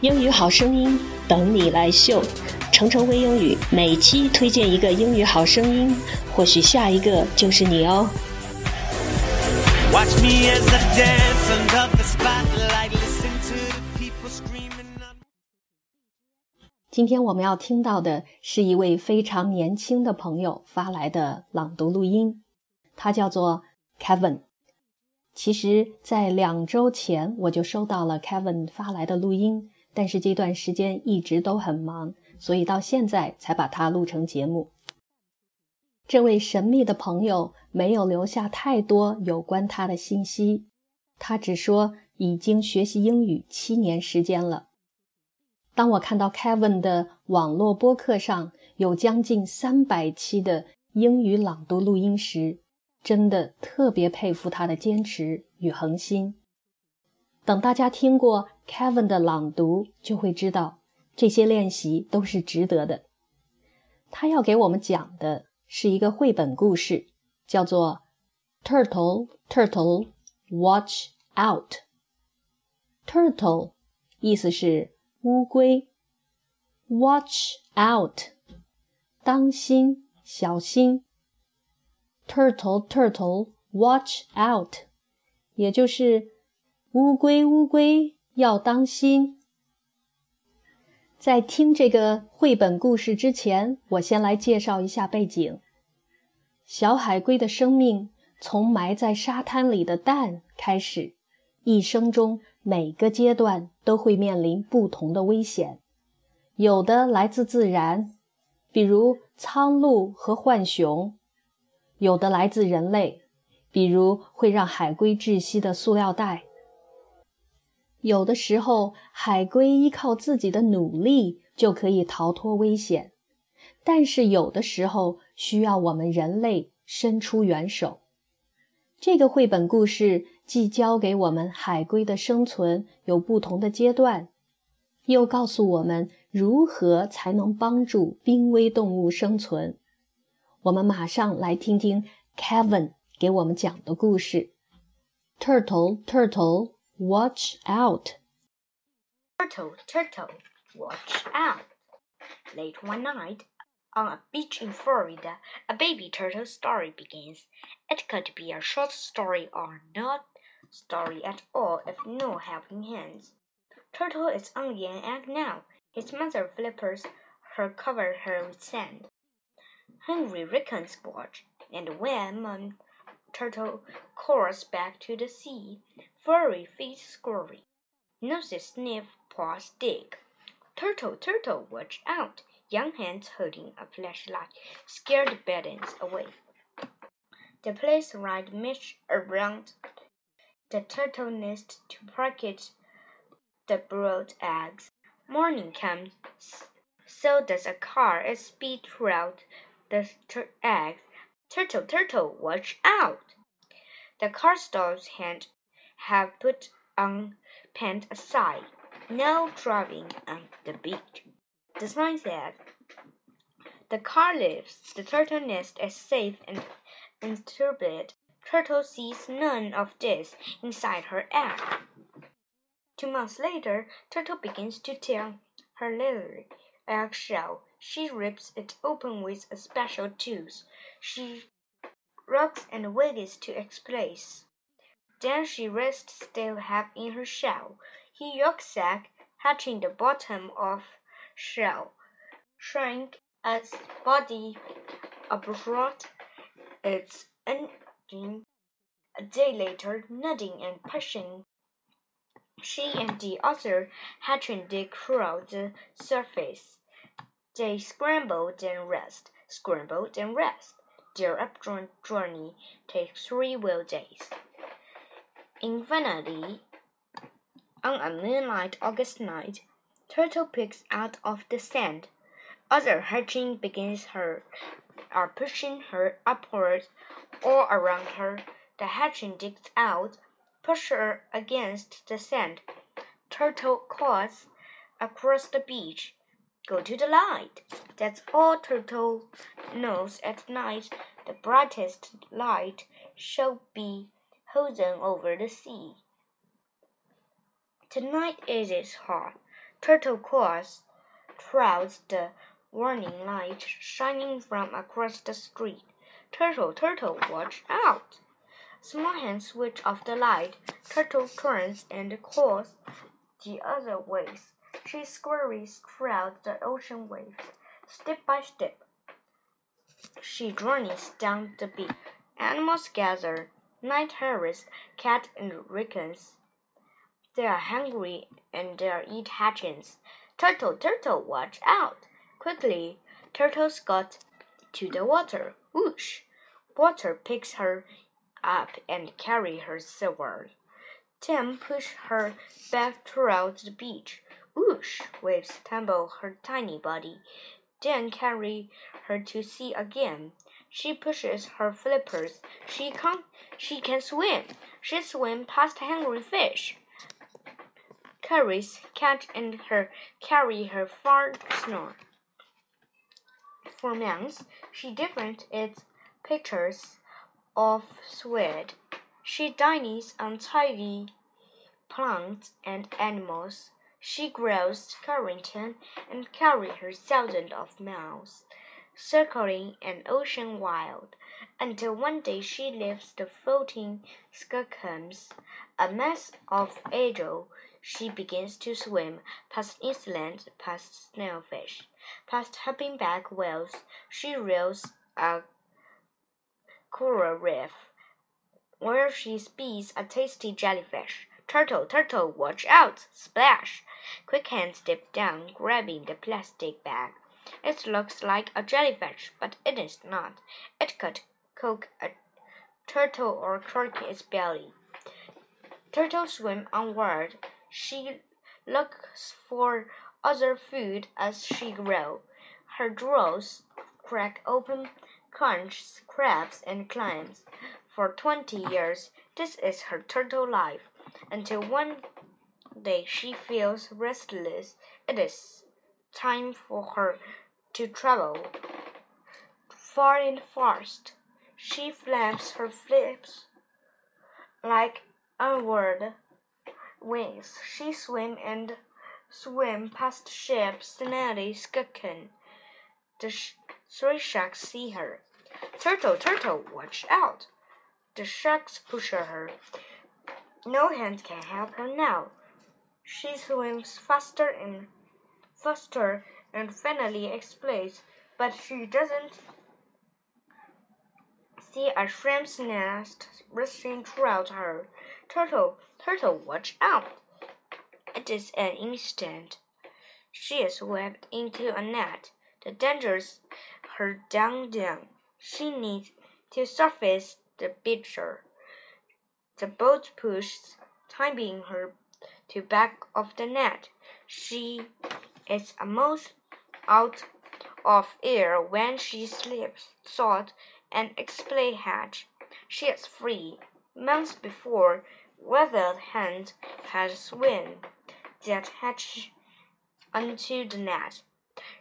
英语好声音等你来秀，程程微英语每期推荐一个英语好声音，或许下一个就是你哦。Watch me as I dance under the spotlight, listen to people screaming. 今天我们要听到的是一位非常年轻的朋友发来的朗读录音，他叫做 Kevin。其实，在两周前我就收到了 Kevin 发来的录音，但是这段时间一直都很忙，所以到现在才把它录成节目。这位神秘的朋友没有留下太多有关他的信息，他只说已经学习英语七年时间了。当我看到 Kevin 的网络播客上有将近三百期的英语朗读录音时，真的特别佩服他的坚持与恒心。等大家听过 Kevin 的朗读，就会知道这些练习都是值得的。他要给我们讲的是一个绘本故事，叫做《Turtle Turtle Watch Out》。Turtle 意思是乌龟，Watch Out 当心小心。Turtle, turtle, watch out，也就是乌龟，乌龟要当心。在听这个绘本故事之前，我先来介绍一下背景。小海龟的生命从埋在沙滩里的蛋开始，一生中每个阶段都会面临不同的危险，有的来自自然，比如苍鹭和浣熊。有的来自人类，比如会让海龟窒息的塑料袋；有的时候，海龟依靠自己的努力就可以逃脱危险，但是有的时候需要我们人类伸出援手。这个绘本故事既教给我们海龟的生存有不同的阶段，又告诉我们如何才能帮助濒危动物生存。我们马上来听听 Kevin 给我们讲的故事。Turtle, turtle, watch out! Turtle, turtle, watch out! Late one night, on a beach in Florida, a baby turtle story begins. It could be a short story or not story at all if no helping hands. Turtle is only an egg now. His mother flippers her cover her with sand. Hungry Rickons watch, and when Turtle calls back to the sea, furry feet scurry, noses sniff, paws dig. Turtle, turtle, watch out! Young hands holding a flashlight scare the bad ends away. The police ride mesh around the turtle nest to pocket the brood eggs. Morning comes, so does a car as speed throughout the eggs. Turtle, turtle, watch out! The car stops and have put on pant aside. No driving on the beach. The sign said, The car leaves the turtle nest as safe and untroubled. Turtle sees none of this inside her egg. Two months later, Turtle begins to tear her little eggshell she rips it open with a special tooth. She rocks and wiggles to its place. Then she rests still half in her shell. He yolk sac hatching the bottom of shell, shrink as body abroad, its engine. A day later, nodding and pushing, she and the other hatching dig through the surface. They scramble then rest, scramble then rest. Their updrawn journey takes three wheel days. Infinitely, on a moonlight August night, Turtle picks out of the sand. Other hatching begins her, are pushing her upward all around her. The hatching digs out, push her against the sand. Turtle calls across the beach. Go to the light. That's all Turtle knows at night. The brightest light shall be holding over the sea. Tonight it is hot. Turtle calls throughout the warning light shining from across the street. Turtle, Turtle, watch out! Small hands switch off the light. Turtle turns and calls the other ways. She scurries through the ocean waves, step by step. She journeys down the beach. Animals gather. Night hares, cat and raccoons. They are hungry and they eat hatchings. Turtle, turtle, watch out! Quickly, Turtles got to the water. Whoosh! Water picks her up and carry her seaward. Then push her back toward the beach. Whoosh! Waves tumble her tiny body, then carry her to sea again. She pushes her flippers. She can she can swim. She swims past hungry fish. Carries catch and her carry her far snore. For months, she different its pictures of sweat. She dines on tiny plants and animals. She grows Carrington and carry her thousands of miles, circling an ocean wild, until one day she leaves the floating skunkums, a mass of agile. She begins to swim past inland, past snailfish, past humpback whales. She reels a coral reef, where she speeds a tasty jellyfish. Turtle, turtle, watch out! Splash! Quick hands dip down, grabbing the plastic bag. It looks like a jellyfish, but it is not. It could cook a turtle or crack its belly. Turtle swim onward. She looks for other food as she grows. Her drawers crack open, crunches crabs and clams. For twenty years, this is her turtle life until one day she feels restless. It is time for her to travel far and fast. She flaps her flips like onward wings. She swim and swim past ships, snaily skulking. The sh three sharks see her. Turtle, turtle, watch out! The sharks push her. No hand can help her now. She swims faster and faster and finally explodes, but she doesn't see a shrimp's nest rushing throughout her. Turtle, turtle, watch out! It is an instant. She is swept into a net. The danger's her down down. She needs to surface the picture. The boat pushes, tying her to back of the net. She is almost out of air when she slips thought an explain hatch. She is free. Months before, weathered hand had swum that hatch onto the net,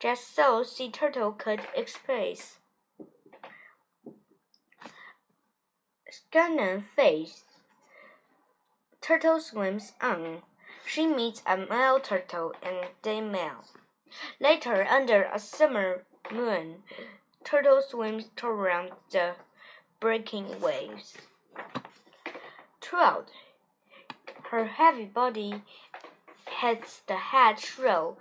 just so sea turtle could express. Scannon face. Turtle swims on. She meets a male turtle and they male. Later, under a summer moon, Turtle swims toward the breaking waves. Trout. Her heavy body hits the head shrill.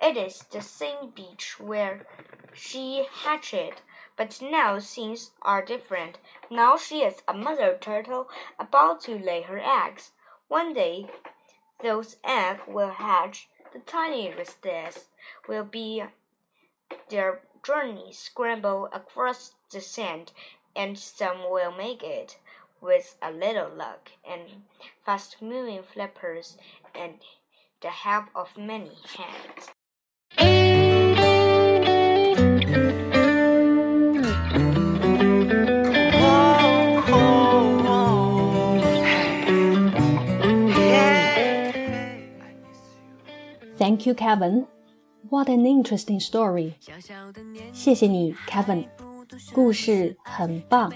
It is the same beach where she hatched, but now things are different. Now she is a mother turtle about to lay her eggs. One day, those eggs will hatch. The tiniest will be their journey scramble across the sand, and some will make it with a little luck and fast moving flippers and the help of many hands. Thank you, Kevin. What an interesting story. 谢谢你，Kevin。故事很棒。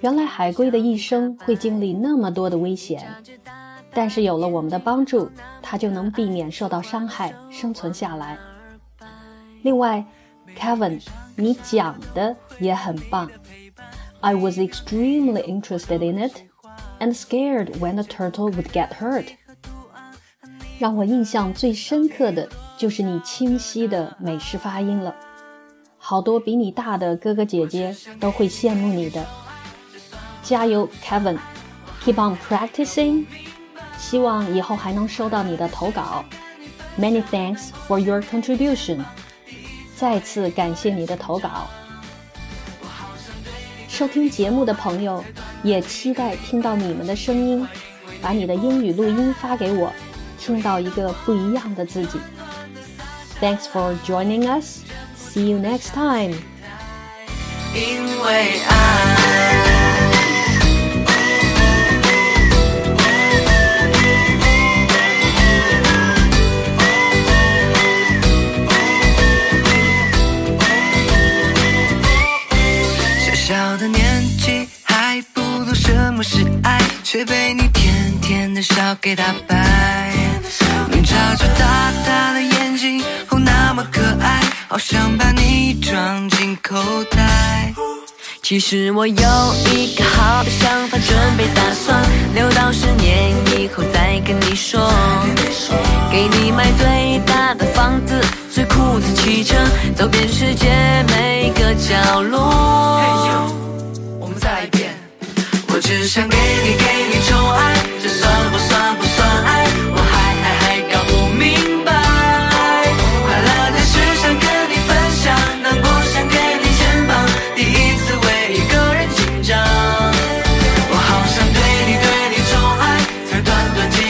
原来海龟的一生会经历那么多的危险。 但是有了我们的帮助，它就能避免受到伤害，生存下来。另外，Kevin，你讲的也很棒。I was extremely interested in it and scared when the turtle would get hurt。 让我印象最深刻的就是你清晰的美式发音了，好多比你大的哥哥姐姐都会羡慕你的。加油，Kevin，keep on practicing。希望以后还能收到你的投稿。Many thanks for your contribution。再次感谢你的投稿。收听节目的朋友也期待听到你们的声音，把你的英语录音发给我，听到一个不一样的自己。Thanks for joining us. See you next time. 因为爱。却被你甜甜的笑给打败。眨着大大的眼睛，哦，那么可爱，好想把你装进口袋。其实我有一个好的想法，准备打算留到十年以后再跟你说。给你买最大的房子，最酷的汽车，走遍世界每个角落。我们再一遍我只想给你，给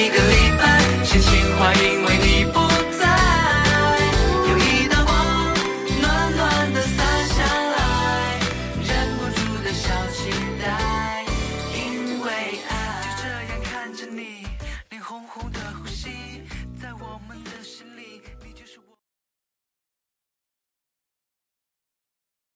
legally